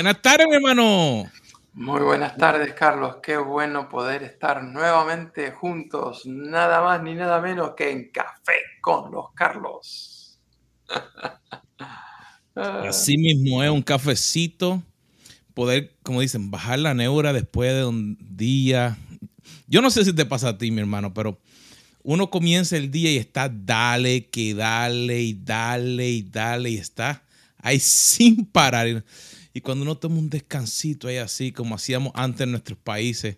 Buenas tardes, mi hermano. Muy buenas tardes, Carlos. Qué bueno poder estar nuevamente juntos, nada más ni nada menos que en Café con los Carlos. Así mismo es un cafecito, poder, como dicen, bajar la neura después de un día. Yo no sé si te pasa a ti, mi hermano, pero uno comienza el día y está dale, que dale y dale y dale y está ahí sin parar. Y cuando uno toma un descansito ahí así, como hacíamos antes en nuestros países,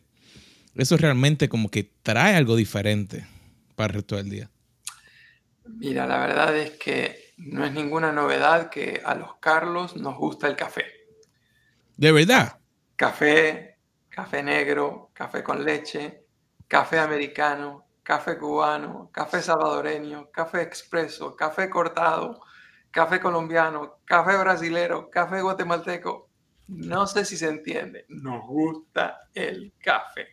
eso realmente como que trae algo diferente para el resto del día. Mira, la verdad es que no es ninguna novedad que a los Carlos nos gusta el café. ¿De verdad? Café, café negro, café con leche, café americano, café cubano, café salvadoreño, café expreso, café cortado, café colombiano, café brasilero, café guatemalteco. No sé si se entiende. Nos gusta el café.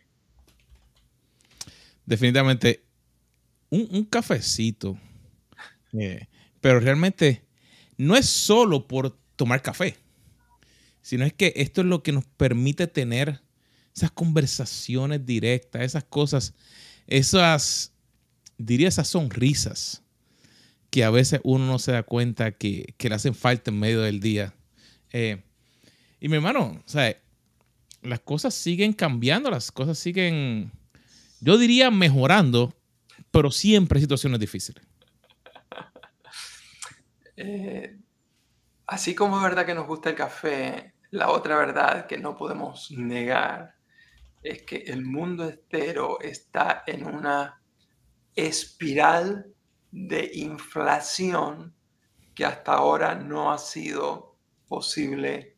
Definitivamente, un, cafecito. Eh, pero realmente no es solo por tomar café, sino es que esto es lo que nos permite tener esas conversaciones directas, esas cosas, esas, diría esas sonrisas que a veces uno no se da cuenta que, le hacen falta en medio del día. Eh, y mi hermano, o sea, las cosas siguen cambiando, las cosas siguen, yo diría, mejorando, pero siempre hay situaciones difíciles. Eh, así como es verdad que nos gusta el café, la otra verdad que no podemos negar es que el mundo entero está en una espiral de inflación que hasta ahora no ha sido posible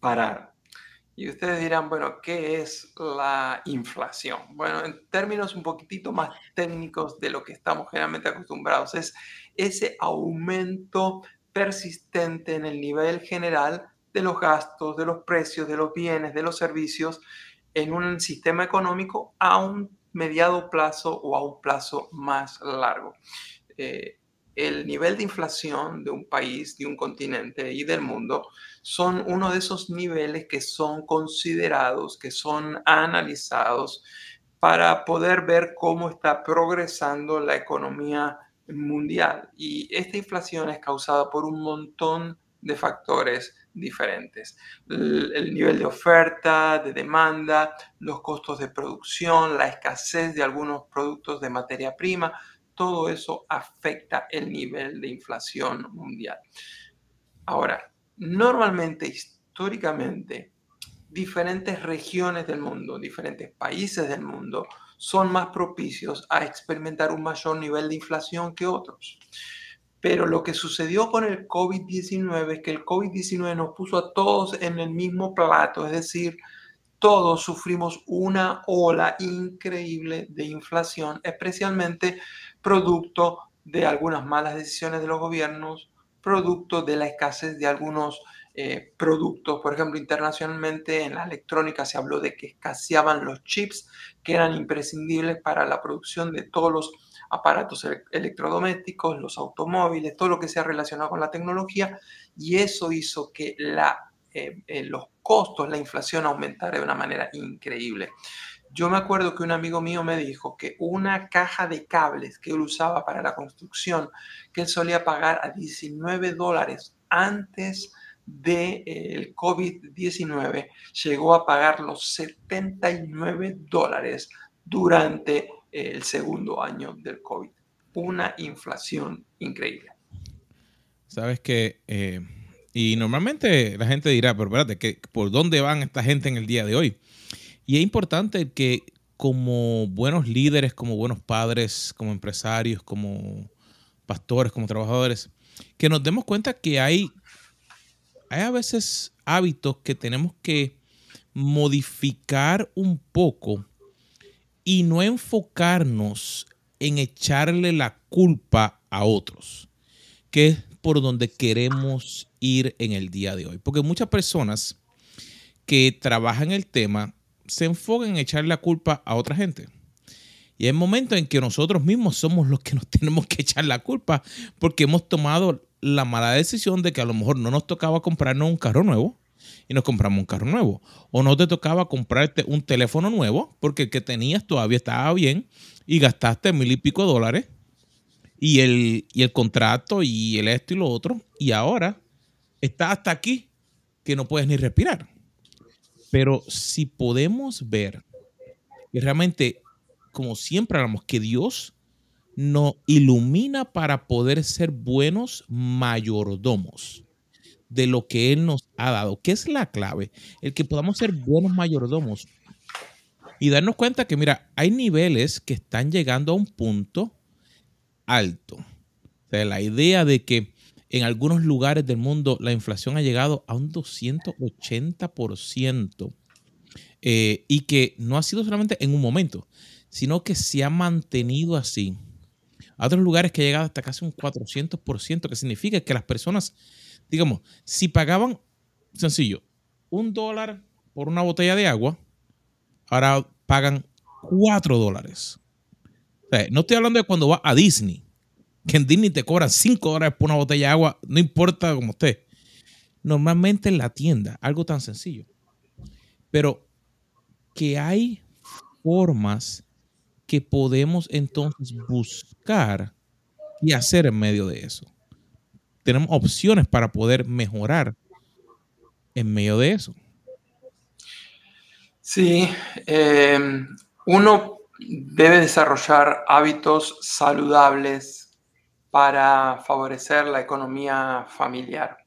parar. Y ustedes dirán, bueno, ¿qué es la inflación? Bueno, en términos un poquitito más técnicos de lo que estamos generalmente acostumbrados, es ese aumento persistente en el nivel general de los gastos, de los precios, de los bienes, de los servicios en un sistema económico a un mediado plazo o a un plazo más largo. El nivel de inflación de un país, de un continente y del mundo son uno de esos niveles que son considerados, que son analizados para poder ver cómo está progresando la economía mundial. Y esta inflación es causada por un montón de factores diferentes. El, nivel de oferta, de demanda, los costos de producción, la escasez de algunos productos de materia prima, todo eso afecta el nivel de inflación mundial. Ahora, normalmente, históricamente, diferentes regiones del mundo, diferentes países del mundo, son más propicios a experimentar un mayor nivel de inflación que otros. Pero lo que sucedió con el COVID-19 es que el COVID-19 nos puso a todos en el mismo plato, es decir, todos sufrimos una ola increíble de inflación, especialmente producto de algunas malas decisiones de los gobiernos, producto de la escasez de algunos eh, productos. Por ejemplo, internacionalmente en la electrónica se habló de que escaseaban los chips que eran imprescindibles para la producción de todos los aparatos electrodomésticos, los automóviles, todo lo que sea relacionado con la tecnología, y eso hizo que la, eh, eh, los costos, la inflación aumentara de una manera increíble. Yo me acuerdo que un amigo mío me dijo que una caja de cables que él usaba para la construcción, que él solía pagar a 19 dólares antes del de, COVID-19, llegó a pagar los 79 dólares durante el segundo año del COVID. Una inflación increíble. Sabes que, eh, y normalmente la gente dirá, pero espérate, ¿por dónde van esta gente en el día de hoy? Y es importante que como buenos líderes, como buenos padres, como empresarios, como pastores, como trabajadores, que nos demos cuenta que hay, hay a veces hábitos que tenemos que modificar un poco y no enfocarnos en echarle la culpa a otros, que es por donde queremos ir en el día de hoy. Porque muchas personas que trabajan el tema se enfoca en echar la culpa a otra gente. Y hay momentos en que nosotros mismos somos los que nos tenemos que echar la culpa porque hemos tomado la mala decisión de que a lo mejor no nos tocaba comprarnos un carro nuevo y nos compramos un carro nuevo. O no te tocaba comprarte un teléfono nuevo porque el que tenías todavía estaba bien y gastaste mil y pico dólares y el, y el contrato y el esto y lo otro. Y ahora está hasta aquí que no puedes ni respirar. Pero si podemos ver que realmente, como siempre hablamos, que Dios nos ilumina para poder ser buenos mayordomos de lo que Él nos ha dado. ¿Qué es la clave? El que podamos ser buenos mayordomos y darnos cuenta que, mira, hay niveles que están llegando a un punto alto. O sea, la idea de que en algunos lugares del mundo la inflación ha llegado a un 280% eh, y que no ha sido solamente en un momento, sino que se ha mantenido así. A otros lugares que ha llegado hasta casi un 400%, que significa que las personas, digamos, si pagaban, sencillo, un dólar por una botella de agua, ahora pagan 4 dólares. no estoy hablando de cuando va a Disney, que en Disney te cobran 5 dólares por una botella de agua, no importa como esté. Normalmente en la tienda, algo tan sencillo. Pero que hay formas que podemos entonces buscar y hacer en medio de eso. Tenemos opciones para poder mejorar en medio de eso. Sí, em, uno debe desarrollar hábitos saludables para favorecer la economía familiar.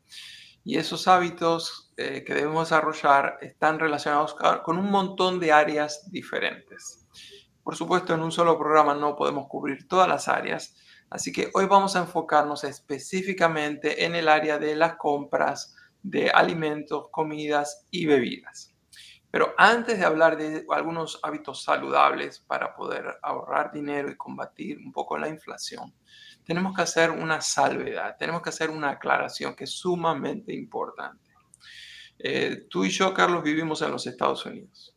Y esos hábitos eh, que debemos desarrollar están relacionados con un montón de áreas diferentes. Por supuesto, en un solo programa no podemos cubrir todas las áreas, así que hoy vamos a enfocarnos específicamente en el área de las compras de alimentos, comidas y bebidas. Pero antes de hablar de algunos hábitos saludables para poder ahorrar dinero y combatir un poco la inflación, tenemos que hacer una salvedad, tenemos que hacer una aclaración que es sumamente importante. Eh, tú y yo, Carlos, vivimos en los Estados Unidos,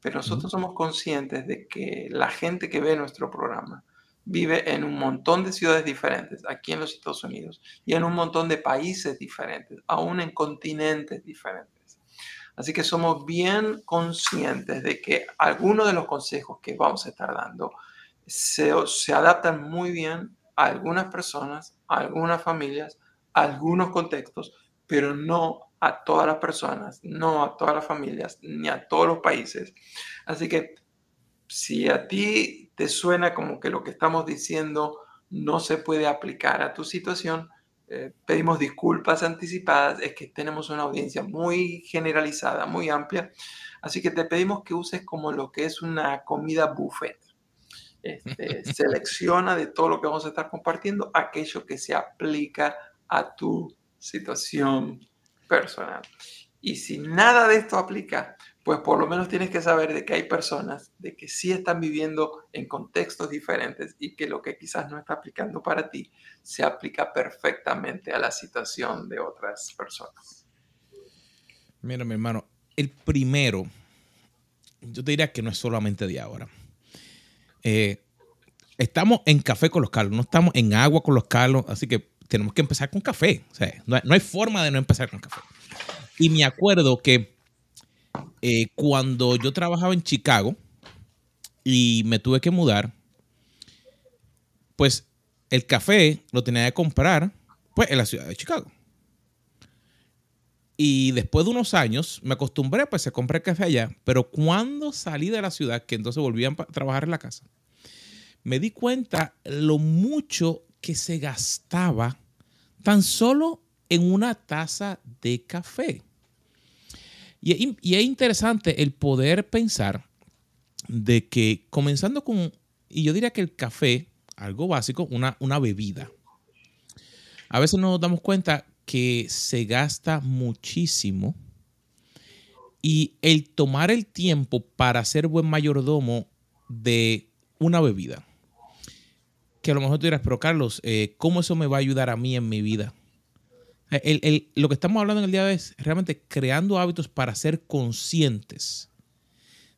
pero nosotros somos conscientes de que la gente que ve nuestro programa vive en un montón de ciudades diferentes aquí en los Estados Unidos y en un montón de países diferentes, aún en continentes diferentes. Así que somos bien conscientes de que algunos de los consejos que vamos a estar dando se, adaptan muy bien a algunas personas, a algunas familias, a algunos contextos, pero no a todas las personas, no a todas las familias, ni a todos los países. Así que si a ti te suena como que lo que estamos diciendo no se puede aplicar a tu situación, eh, pedimos disculpas anticipadas, es que tenemos una audiencia muy generalizada, muy amplia, así que te pedimos que uses como lo que es una comida buffet. Este, selecciona de todo lo que vamos a estar compartiendo aquello que se aplica a tu situación personal. Y si nada de esto aplica, pues por lo menos tienes que saber de que hay personas de que sí están viviendo en contextos diferentes y que lo que quizás no está aplicando para ti se aplica perfectamente a la situación de otras personas. Mira, mi hermano, el primero, yo te diría que no es solamente de ahora. Eh, estamos en café con los Carlos, no estamos en agua con los Carlos, así que tenemos que empezar con café. O sea, no hay forma de no empezar con café. Y me acuerdo que eh, cuando yo trabajaba en Chicago y me tuve que mudar, pues el café lo tenía que comprar pues, en la ciudad de Chicago. Y después de unos años me acostumbré, pues se compré café allá. Pero cuando salí de la ciudad, que entonces volví a trabajar en la casa, me di cuenta lo mucho que se gastaba tan solo en una taza de café. Y, es interesante el poder pensar de que comenzando con, y yo diría que el café, algo básico, una, una bebida. A veces nos damos cuenta que se gasta muchísimo y el tomar el tiempo para ser buen mayordomo de una bebida. Que a lo mejor tú dirás, pero Carlos, eh, ¿cómo eso me va a ayudar a mí en mi vida? lo que estamos hablando en el día de hoy es realmente creando hábitos para ser conscientes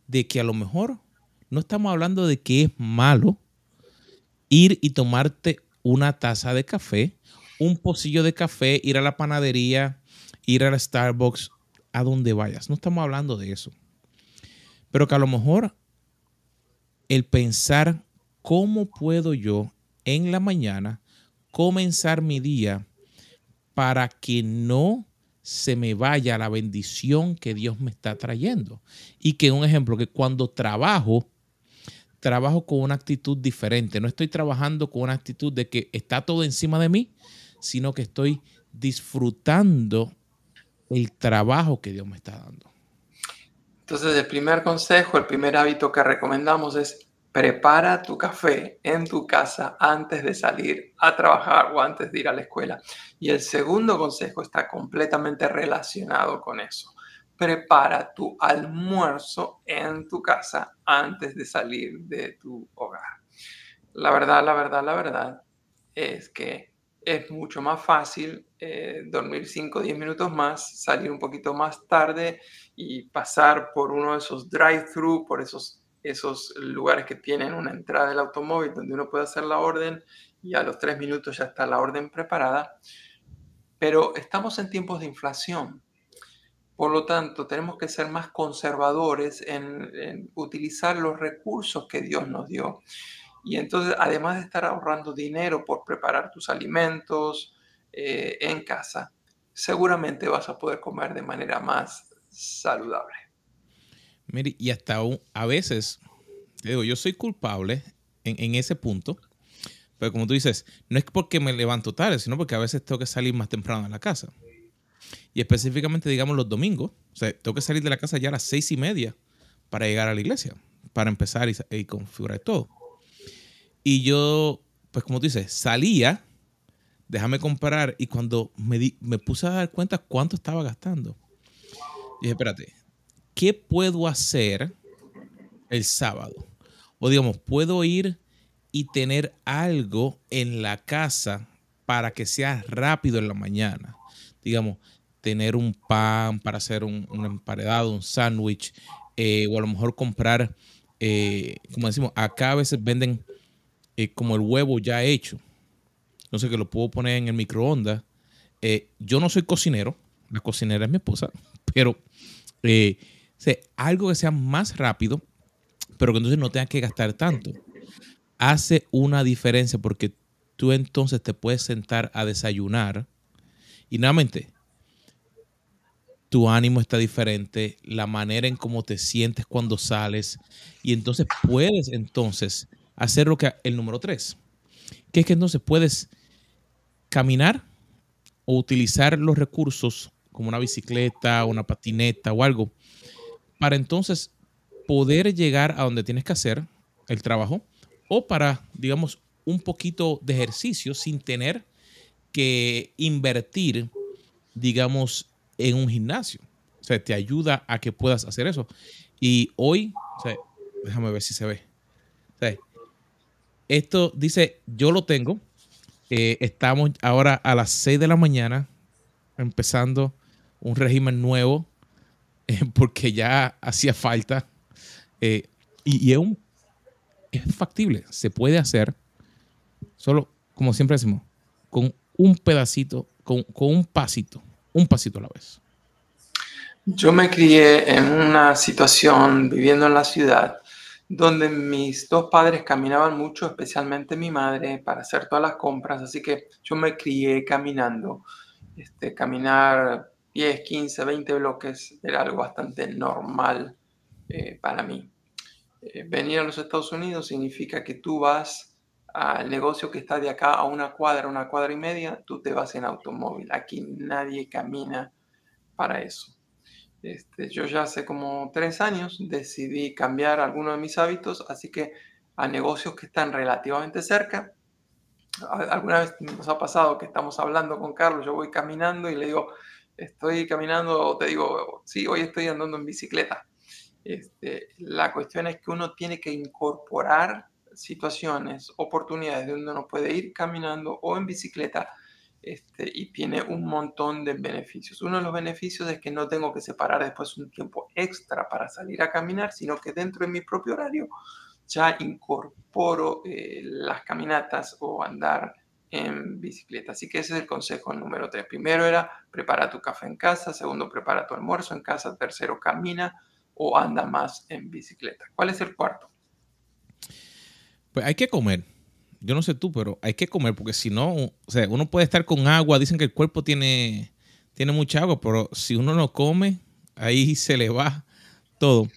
de que a lo mejor no estamos hablando de que es malo ir y tomarte una taza de café, un pocillo de café, ir a la panadería, ir a la Starbucks, a donde vayas. No estamos hablando de eso. Pero que a lo mejor el pensar cómo puedo yo en la mañana comenzar mi día para que no se me vaya la bendición que Dios me está trayendo. Y que un ejemplo, que cuando trabajo, trabajo con una actitud diferente. No estoy trabajando con una actitud de que está todo encima de mí, sino que estoy disfrutando el trabajo que Dios me está dando. Entonces, el primer consejo, el primer hábito que recomendamos es prepara tu café en tu casa antes de salir a trabajar o antes de ir a la escuela. Y el segundo consejo está completamente relacionado con eso. Prepara tu almuerzo en tu casa antes de salir de tu hogar. La verdad, la verdad, la verdad es que es mucho más fácil eh, dormir 5 o 10 minutos más, salir un poquito más tarde y pasar por uno de esos drive-thru, por esos esos lugares que tienen una entrada del automóvil donde uno puede hacer la orden y a los tres minutos ya está la orden preparada. Pero estamos en tiempos de inflación. Por lo tanto, tenemos que ser más conservadores en, utilizar los recursos que Dios nos dio. Y entonces, además de estar ahorrando dinero por preparar tus alimentos eh, en casa, seguramente vas a poder comer de manera más saludable. Mire, y hasta a veces, digo, yo soy culpable en, ese punto, pero como tú dices, no es porque me levanto tarde, sino porque a veces tengo que salir más temprano de la casa. Y específicamente, digamos, los domingos, o sea, tengo que salir de la casa ya a las seis y media para llegar a la iglesia, para empezar y, configurar todo. Y yo, pues como tú dices, salía, déjame comprar, y cuando me, me puse a dar cuenta cuánto estaba gastando, dije, espérate, ¿qué puedo hacer el sábado? O digamos, puedo ir y tener algo en la casa para que sea rápido en la mañana. Digamos, tener un pan para hacer un, emparedado, un sándwich, eh, o a lo mejor comprar, eh, como decimos, acá a veces venden eh, como el huevo ya hecho. Sé, que lo puedo poner en el microondas. yo no soy cocinero, la cocinera es mi esposa, pero algo que sea más rápido, pero que entonces no tengas que gastar tanto. Hace una diferencia porque tú entonces te puedes sentar a desayunar y nuevamente tu ánimo está diferente, la manera en cómo te sientes cuando sales y entonces puedes entonces hacer lo que el número tres, que es que entonces puedes caminar o utilizar los recursos como una bicicleta, una patineta o algo para entonces poder llegar a donde tienes que hacer el trabajo o para, digamos, un poquito de ejercicio sin tener que invertir, digamos, en un gimnasio. O sea, te ayuda a que puedas hacer eso. Y hoy, déjame ver si se ve. O sea, esto dice, yo lo tengo. Eh, estamos ahora a las 6 de la mañana empezando un régimen nuevo porque ya hacía falta. Eh, y, es, un, es factible, se puede hacer, solo, como siempre decimos, con un pedacito, con, con un pasito, un pasito a la vez. Yo me crié en una situación viviendo en la ciudad donde mis dos padres caminaban mucho, especialmente mi madre, para hacer todas las compras, así que yo me crié caminando. Este, caminar 10, 15, 20 bloques era algo bastante normal eh, para mí. Eh, venir a los Estados Unidos significa que tú vas al negocio que está de acá a una cuadra, una cuadra y media, tú te vas en automóvil. Aquí nadie camina para eso. Este, yo ya hace como tres años decidí cambiar algunos de mis hábitos, así que a negocios que están relativamente cerca. Alguna vez nos ha pasado que estamos hablando con Carlos, yo voy caminando y le digo, estoy caminando, te digo, sí, hoy estoy andando en bicicleta. Este, la cuestión es que uno tiene que incorporar situaciones, oportunidades de donde uno puede ir caminando o en bicicleta este, y tiene un montón de beneficios. Uno de los beneficios es que no tengo que separar después un tiempo extra para salir a caminar, sino que dentro de mi propio horario ya incorporo eh, las caminatas o andar en bicicleta. Así que ese es el consejo número tres. Primero era prepara tu café en casa, segundo prepara tu almuerzo en casa, tercero camina o anda más en bicicleta. ¿Cuál es el cuarto? Pues hay que comer. Yo no sé tú, pero hay que comer porque si no, o sea, uno puede estar con agua, dicen que el cuerpo tiene, tiene mucha agua, pero si uno no come, ahí se le va todo.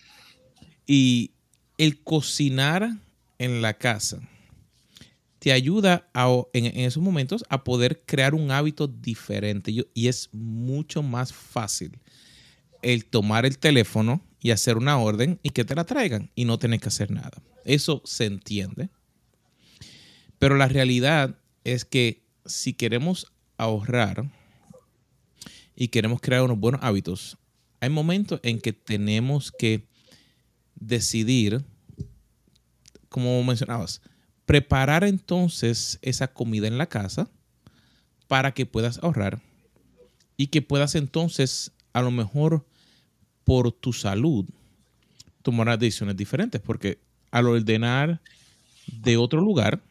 Y el cocinar en la casa te ayuda en, esos momentos a poder crear un hábito diferente y es mucho más fácil el tomar el teléfono y hacer una orden y que te la traigan y no tener que hacer nada. Eso se entiende. Pero la realidad es que si queremos ahorrar y queremos crear unos buenos hábitos, hay momentos en que tenemos que decidir, como mencionabas, preparar entonces esa comida en la casa para que puedas ahorrar y que puedas entonces a lo mejor por tu salud tomar decisiones diferentes porque al ordenar de otro lugar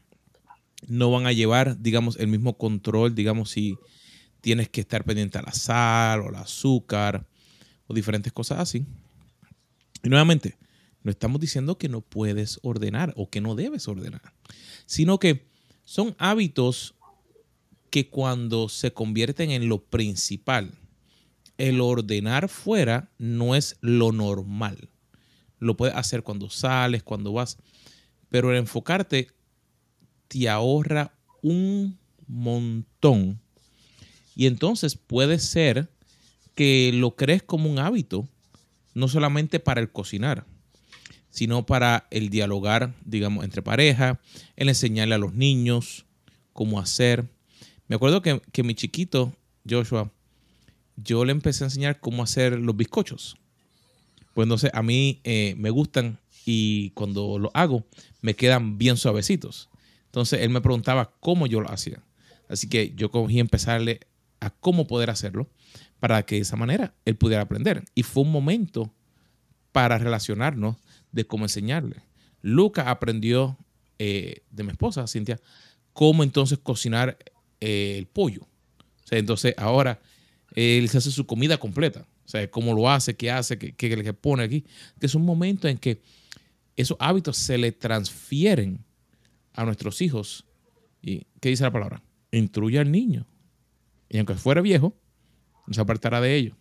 no van a llevar digamos el mismo control digamos si tienes que estar pendiente a la sal o al azúcar o diferentes cosas así y nuevamente no estamos diciendo que no puedes ordenar o que no debes ordenar, sino que son hábitos que cuando se convierten en lo principal, el ordenar fuera no es lo normal. Lo puedes hacer cuando sales, cuando vas, pero el enfocarte te ahorra un montón. Y entonces puede ser que lo crees como un hábito, no solamente para el cocinar, sino para el dialogar, digamos, entre pareja, el enseñarle a los niños cómo hacer. Me acuerdo que, mi chiquito, Joshua, yo le empecé a enseñar cómo hacer los bizcochos. Pues entonces a mí eh, me gustan y cuando lo hago me quedan bien suavecitos. Entonces él me preguntaba cómo yo lo hacía. Así que yo cogí empezarle a cómo poder hacerlo para que de esa manera él pudiera aprender. Y fue un momento para relacionarnos de cómo enseñarle. Luca aprendió eh, de mi esposa, Cintia, cómo entonces cocinar eh, el pollo. Entonces ahora él se hace su comida completa. O sea, cómo lo hace, qué hace, qué, qué le pone aquí. Que es un momento en que esos hábitos se le transfieren a nuestros hijos. ¿Y qué dice la palabra? Instruye al niño. Y aunque fuera viejo, no se apartará de ello.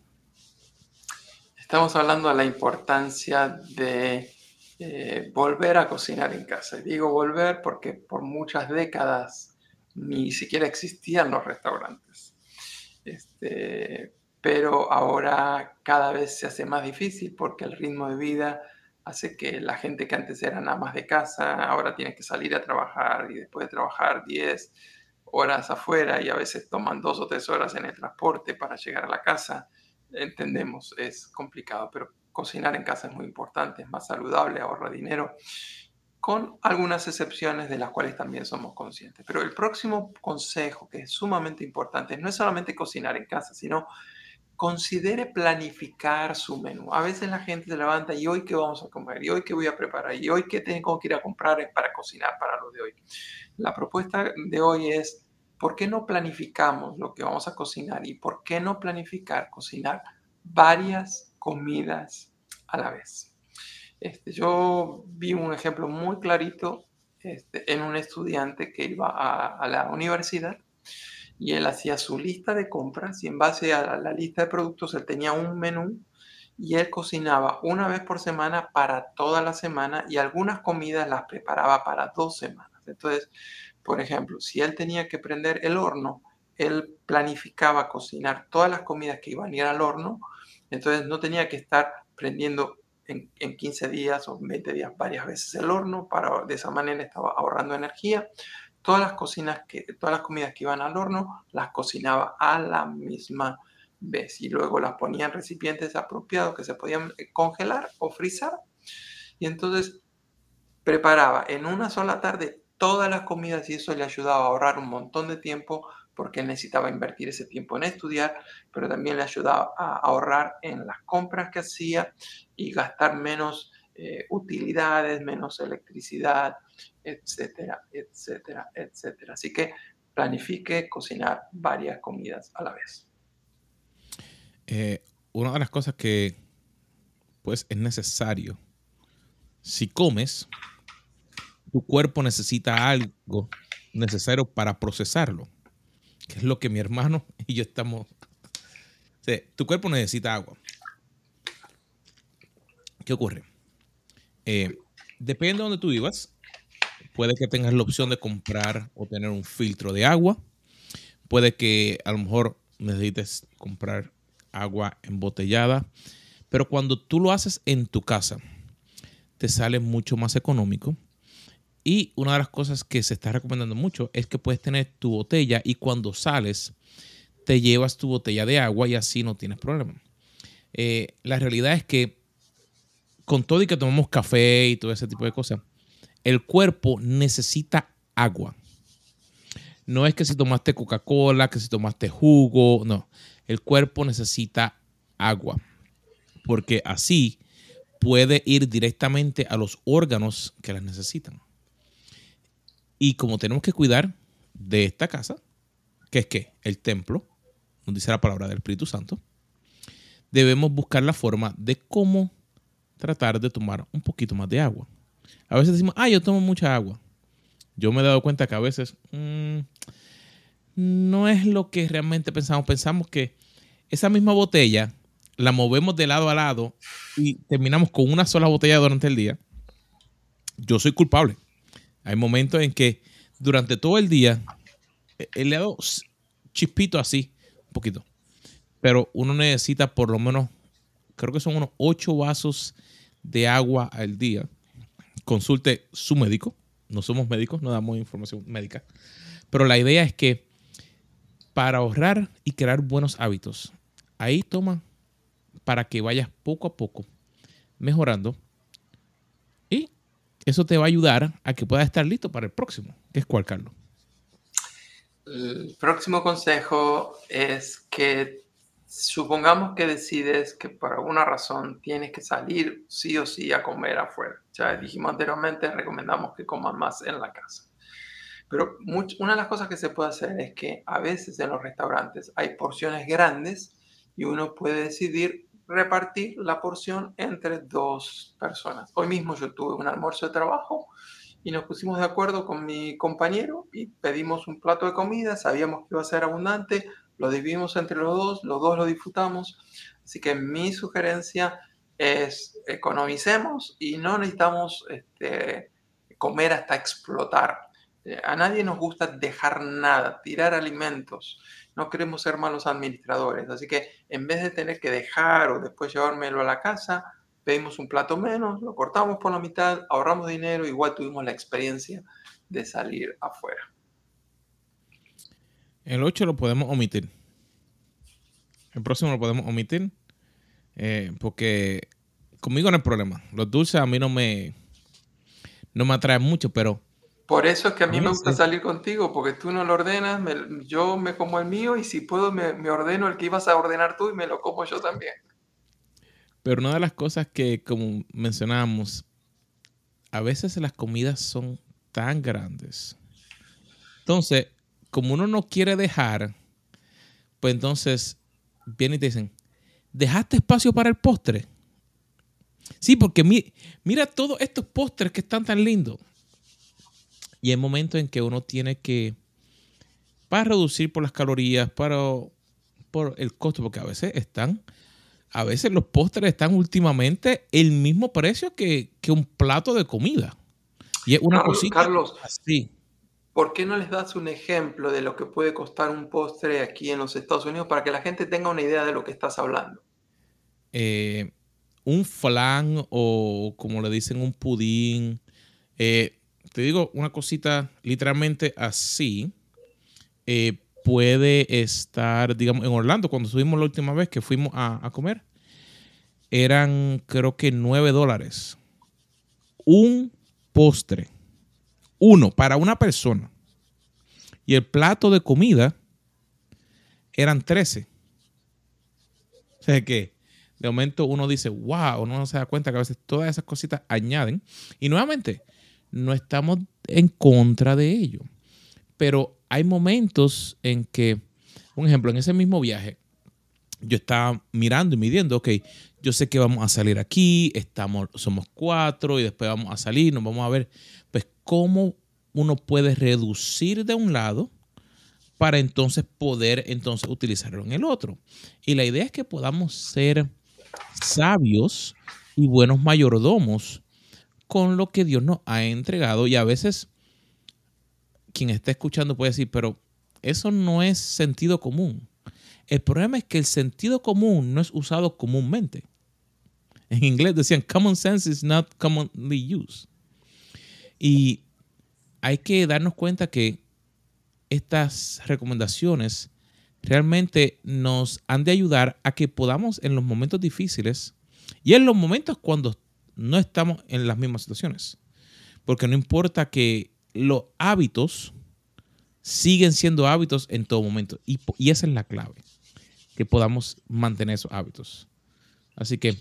Estamos hablando de la importancia de eh, volver a cocinar en casa. Y digo volver porque por muchas décadas ni siquiera existían los restaurantes. Este, pero ahora cada vez se hace más difícil porque el ritmo de vida hace que la gente que antes eran amas de casa ahora tiene que salir a trabajar y después de trabajar 10 horas afuera y a veces toman dos o tres horas en el transporte para llegar a la casa. Entendemos, es complicado, pero cocinar en casa es muy importante, es más saludable, ahorra dinero, con algunas excepciones de las cuales también somos conscientes. Pero el próximo consejo, que es sumamente importante, no es solamente cocinar en casa, sino considere planificar su menú. A veces la gente se levanta y hoy qué vamos a comer, y hoy qué voy a preparar, y hoy qué tengo que ir a comprar para cocinar para lo de hoy. La propuesta de hoy es, ¿por qué no planificamos lo que vamos a cocinar y por qué no planificar cocinar varias comidas a la vez. Este, yo vi un ejemplo muy clarito este, en un estudiante que iba a, la universidad y él hacía su lista de compras y en base a la, lista de productos él tenía un menú y él cocinaba una vez por semana para toda la semana y algunas comidas las preparaba para dos semanas. Entonces, por ejemplo, si él tenía que prender el horno, él planificaba cocinar todas las comidas que iban a ir al horno entonces no tenía que estar prendiendo en, 15 días o 20 días varias veces el horno, para, de esa manera estaba ahorrando energía. Todas las, cocinas que, todas las comidas que iban al horno las cocinaba a la misma vez y luego las ponía en recipientes apropiados que se podían eh, congelar o frizar. Y entonces preparaba en una sola tarde todas las comidas y eso le ayudaba a ahorrar un montón de tiempo porque él necesitaba invertir ese tiempo en estudiar, pero también le ayudaba a ahorrar en las compras que hacía y gastar menos eh, utilidades, menos electricidad, etcétera, etcétera, etcétera. Así que planifique cocinar varias comidas a la vez. Eh, una de las cosas que pues es necesario, si comes, tu cuerpo necesita algo necesario para procesarlo, que es lo que mi hermano y yo estamos... tu cuerpo necesita agua. ¿Qué ocurre? Eh, depende de donde tú vivas, puede que tengas la opción de comprar o tener un filtro de agua. Puede que a lo mejor necesites comprar agua embotellada. Pero cuando tú lo haces en tu casa, te sale mucho más económico. Y una de las cosas que se está recomendando mucho es que puedes tener tu botella y cuando sales te llevas tu botella de agua y así no tienes problema. Eh, la realidad es que con todo y que tomamos café y todo ese tipo de cosas, el cuerpo necesita agua. No es que si tomaste Coca-Cola, que si tomaste jugo, no. El cuerpo necesita agua, porque así puede ir directamente a los órganos que las necesitan. Y como tenemos que cuidar de esta casa, que es que el templo, nos dice la palabra del Espíritu Santo, debemos buscar la forma de cómo tratar de tomar un poquito más de agua. A veces decimos, ah, yo tomo mucha agua. Yo me he dado cuenta que a veces mm, no es lo que realmente pensamos. Pensamos que esa misma botella la movemos de lado a lado y terminamos con una sola botella durante el día. Yo soy culpable. Hay momentos en que durante todo el día he le dado chispito así, un poquito. Pero uno necesita por lo menos, creo que son unos ocho vasos de agua al día consulte su médico. No somos médicos, no damos información médica. Pero la idea es que para ahorrar y crear buenos hábitos, ahí toma para que vayas poco a poco mejorando. Y eso te va a ayudar a que puedas estar listo para el próximo. ¿Qué es cuál, Carlos? El próximo consejo es que supongamos que decides que por alguna razón tienes que salir sí o sí a comer afuera. Ya dijimos anteriormente, recomendamos que coman más en la casa. Pero una de las cosas que se puede hacer es que a veces en los restaurantes hay porciones grandes y uno puede decidir repartir la porción entre dos personas. Hoy mismo yo tuve un almuerzo de trabajo y nos pusimos de acuerdo con mi compañero y pedimos un plato de comida, sabíamos que iba a ser abundante, lo dividimos entre los dos, los dos lo disfrutamos. Así que mi sugerencia es economicemos y no necesitamos este, comer hasta explotar. Eh, a nadie nos gusta dejar nada, tirar alimentos. No queremos ser malos administradores. Así que en vez de tener que dejar o después llevármelo a la casa, pedimos un plato menos, lo cortamos por la mitad, ahorramos dinero, igual tuvimos la experiencia de salir afuera. El 8 lo podemos omitir. El próximo lo podemos omitir. Eh, porque conmigo no hay problema. Los dulces a mí no me, no me atraen mucho, pero... Por eso es que a mí me gusta salir contigo, porque tú no lo ordenas, yo me como el mío y si puedo me, me, ordeno el que ibas a ordenar tú y me lo como yo también. Pero una de las cosas que, como mencionábamos, a veces las comidas son tan grandes. Entonces, como uno no quiere dejar, pues entonces vienen y te dicen, ¿dejaste espacio para el postre? Sí, porque mira todos estos postres que están tan lindos. Y hay momentos en que uno tiene que, para reducir por las calorías, para, por el costo, porque a veces están, a veces los postres están últimamente el mismo precio que, un plato de comida. Y es una cosita Carlos, así. ¿Por qué no les das un ejemplo de lo que puede costar un postre aquí en los Estados Unidos para que la gente tenga una idea de lo que estás hablando? Eh, un flan o como le dicen un pudín. Eh, te digo una cosita literalmente así. Eh, puede estar, digamos, en Orlando, cuando subimos la última vez que fuimos a, a comer, eran creo que 9 dólares. Un postre uno para una persona. Y el plato de comida eran 13. O sea que de momento uno dice, wow, uno no se da cuenta que a veces todas esas cositas añaden. Y nuevamente, no estamos en contra de ello. Pero hay momentos en que, un ejemplo, en ese mismo viaje, yo estaba mirando y midiendo, ok, yo sé que vamos a salir aquí, estamos, somos cuatro y después vamos a salir, nos vamos a ver, pues cómo uno puede reducir de un lado para entonces poder entonces utilizarlo en el otro. Y la idea es que podamos ser sabios y buenos mayordomos con lo que Dios nos ha entregado y a veces quien está escuchando puede decir, pero eso no es sentido común. El problema es que el sentido común no es usado comúnmente. En inglés decían, common sense is not commonly used. Y hay que darnos cuenta que estas recomendaciones realmente nos han de ayudar a que podamos en los momentos difíciles y en los momentos cuando no estamos en las mismas situaciones. Porque no importa que los hábitos siguen siendo hábitos en todo momento. Y, y esa es la clave que podamos mantener esos hábitos. Así que,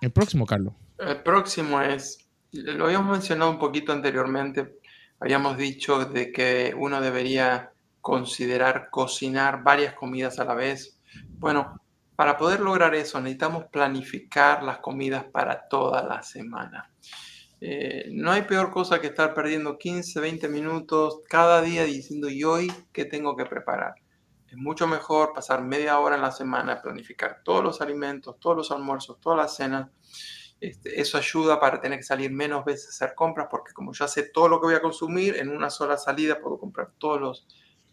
el próximo, Carlos. El próximo es, lo habíamos mencionado un poquito anteriormente, habíamos dicho de que uno debería considerar cocinar varias comidas a la vez. Bueno, para poder lograr eso necesitamos planificar las comidas para toda la semana. Eh, no hay peor cosa que estar perdiendo 15, 20 minutos cada día diciendo, ¿y hoy qué tengo que preparar? Es mucho mejor pasar media hora en la semana, planificar todos los alimentos, todos los almuerzos, todas las cenas. Este, eso ayuda para tener que salir menos veces a hacer compras, porque como ya sé todo lo que voy a consumir, en una sola salida puedo comprar todos los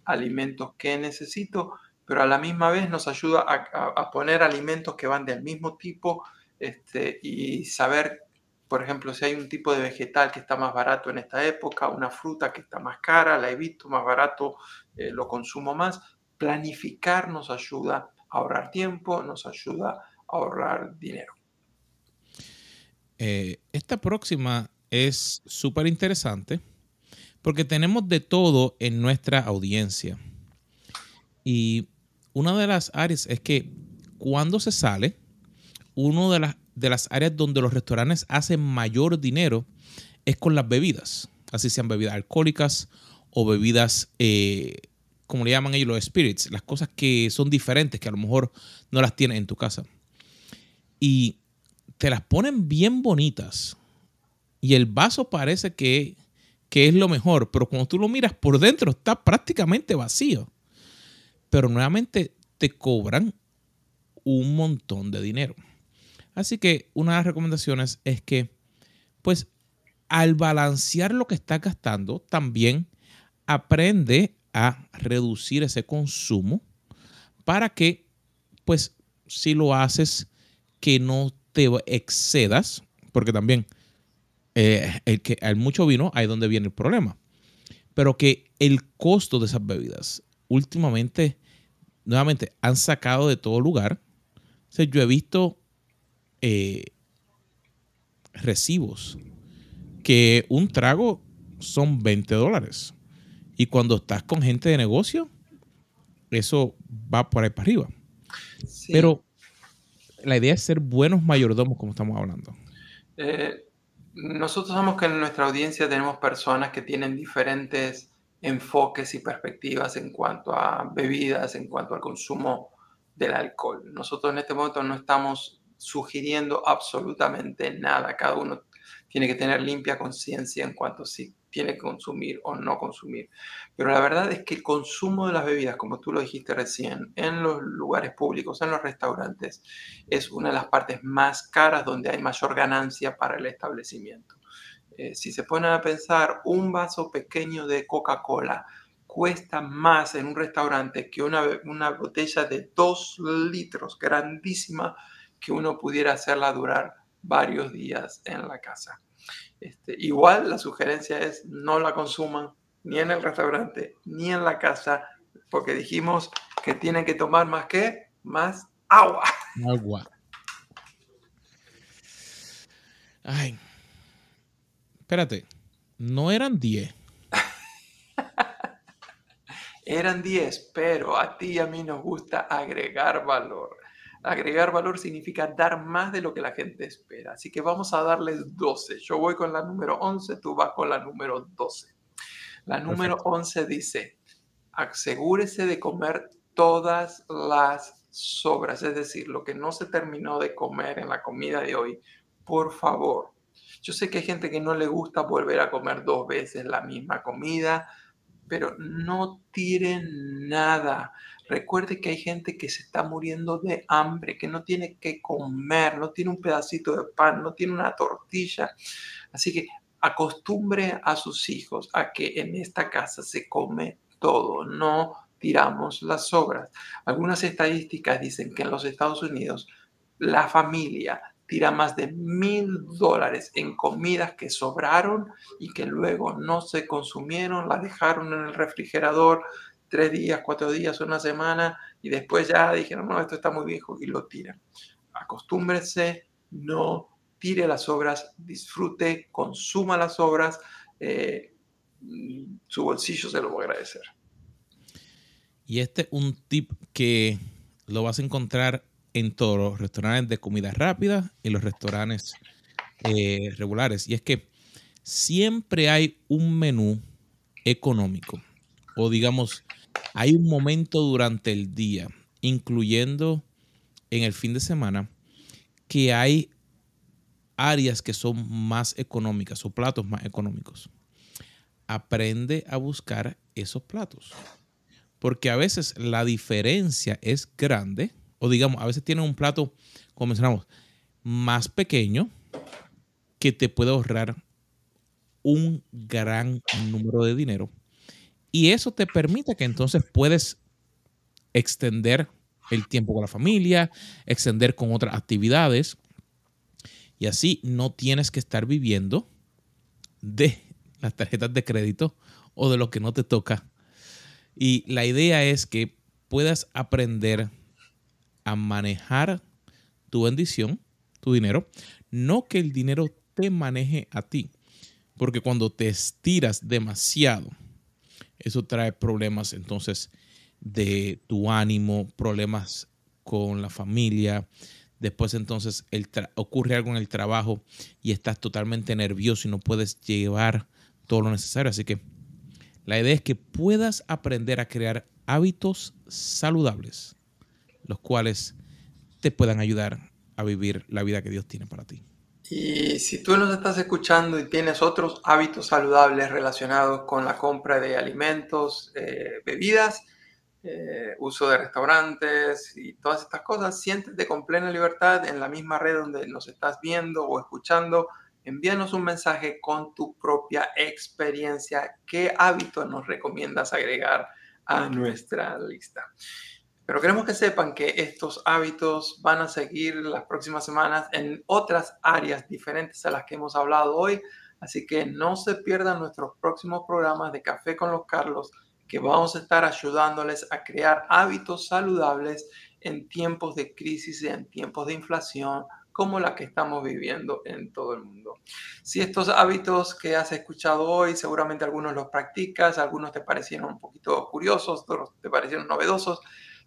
alimentos que necesito, pero a la misma vez nos ayuda a, poner alimentos que van del mismo tipo este, y saber, por ejemplo, si hay un tipo de vegetal que está más barato en esta época, una fruta que está más cara, la he visto más barato, eh, lo consumo más planificar nos ayuda a ahorrar tiempo, nos ayuda a ahorrar dinero. Eh, esta próxima es súper interesante porque tenemos de todo en nuestra audiencia. Y una de las áreas es que cuando se sale, una de las, de las áreas donde los restaurantes hacen mayor dinero es con las bebidas, así sean bebidas alcohólicas o bebidas eh, como le llaman ellos los spirits, las cosas que son diferentes, que a lo mejor no las tienes en tu casa. Y te las ponen bien bonitas. Y el vaso parece que, que es lo mejor, pero cuando tú lo miras por dentro está prácticamente vacío. Pero nuevamente te cobran un montón de dinero. Así que una de las recomendaciones es que, pues, al balancear lo que estás gastando, también aprende a reducir ese consumo para que, pues, si lo haces, que no te excedas, porque también eh, el que hay mucho vino, ahí es donde viene el problema. Pero que el costo de esas bebidas últimamente, nuevamente, han sacado de todo lugar. O yo he visto eh, recibos que un trago son 20 dólares. Y cuando estás con gente de negocio, eso va por ahí para arriba. Pero la idea es ser buenos mayordomos, como estamos hablando. Eh, nosotros sabemos que en nuestra audiencia tenemos personas que tienen diferentes enfoques y perspectivas en cuanto a bebidas, en cuanto al consumo del alcohol. Nosotros en este momento no estamos sugiriendo absolutamente nada. Cada uno tiene que tener limpia conciencia en cuanto a si tiene que consumir o no consumir. Pero la verdad es que el consumo de las bebidas, como tú lo dijiste recién, en los lugares públicos, en los restaurantes, es una de las partes más caras donde hay mayor ganancia para el establecimiento. Eh, si se ponen a pensar, un vaso pequeño de Coca-Cola cuesta más en un restaurante que una, una botella de dos litros, grandísima, que uno pudiera hacerla durar varios días en la casa. Este, igual la sugerencia es no la consuman ni en el restaurante ni en la casa, porque dijimos que tienen que tomar más que más agua. Agua. Ay. Espérate, no eran 10. eran 10, pero a ti y a mí nos gusta agregar valor. Agregar valor significa dar más de lo que la gente espera. Así que vamos a darles 12. Yo voy con la número 11, tú vas con la número 12. La número 11 dice, asegúrese de comer todas las sobras, es decir, lo que no se terminó de comer en la comida de hoy, por favor. Yo sé que hay gente que no le gusta volver a comer dos veces la misma comida, pero no tiren nada. Recuerde que hay gente que se está muriendo de hambre, que no tiene que comer, no tiene un pedacito de pan, no tiene una tortilla. Así que acostumbre a sus hijos a que en esta casa se come todo, no tiramos las sobras. Algunas estadísticas dicen que en los Estados Unidos la familia tira más de mil dólares en comidas que sobraron y que luego no se consumieron, las dejaron en el refrigerador tres días, cuatro días, una semana y después ya dijeron, no, esto está muy viejo y lo tiran. Acostúmbrese, no tire las obras, disfrute, consuma las obras, eh, su bolsillo se lo va a agradecer. Y este es un tip que lo vas a encontrar en todos los restaurantes de comida rápida y los restaurantes eh, regulares. Y es que siempre hay un menú económico. O digamos, hay un momento durante el día, incluyendo en el fin de semana, que hay áreas que son más económicas o platos más económicos. Aprende a buscar esos platos porque a veces la diferencia es grande, o digamos, a veces tiene un plato, como mencionamos, más pequeño que te puede ahorrar un gran número de dinero. Y eso te permite que entonces puedes extender el tiempo con la familia, extender con otras actividades. Y así no tienes que estar viviendo de las tarjetas de crédito o de lo que no te toca y la idea es que puedas aprender a manejar tu bendición, tu dinero, no que el dinero te maneje a ti, porque cuando te estiras demasiado, eso trae problemas entonces de tu ánimo, problemas con la familia, después entonces ocurre algo en el trabajo y estás totalmente nervioso y no puedes llevar todo lo necesario, así que la idea es que puedas aprender a crear hábitos saludables, los cuales te puedan ayudar a vivir la vida que Dios tiene para ti. Y si tú nos estás escuchando y tienes otros hábitos saludables relacionados con la compra de alimentos, eh, bebidas, eh, uso de restaurantes y todas estas cosas, siéntete con plena libertad en la misma red donde nos estás viendo o escuchando envíanos un mensaje con tu propia experiencia. ¿Qué hábito nos recomiendas agregar a nuestra lista? Pero queremos que sepan que estos hábitos van a seguir las próximas semanas en otras áreas diferentes a las que hemos hablado hoy. Así que no se pierdan nuestros próximos programas de Café con los Carlos, que vamos a estar ayudándoles a crear hábitos saludables en tiempos de crisis y en tiempos de inflación como la que estamos viviendo en todo el mundo. Si estos hábitos que has escuchado hoy, seguramente algunos los practicas, algunos te parecieron un poquito curiosos, otros te parecieron novedosos,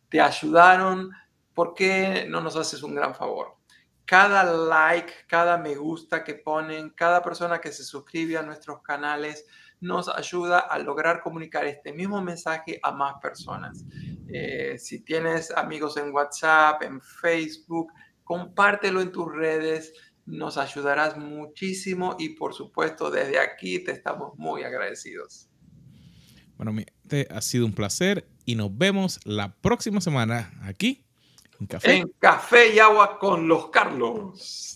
te ayudaron, ¿por qué no nos haces un gran favor? Cada like, cada me gusta que ponen, cada persona que se suscribe a nuestros canales, nos ayuda a lograr comunicar este mismo mensaje a más personas. Eh, si tienes amigos en WhatsApp, en Facebook, compártelo en tus redes, nos ayudarás muchísimo y por supuesto desde aquí te estamos muy agradecidos. Bueno, te ha sido un placer y nos vemos la próxima semana aquí en Café. En Café y Agua con los Carlos.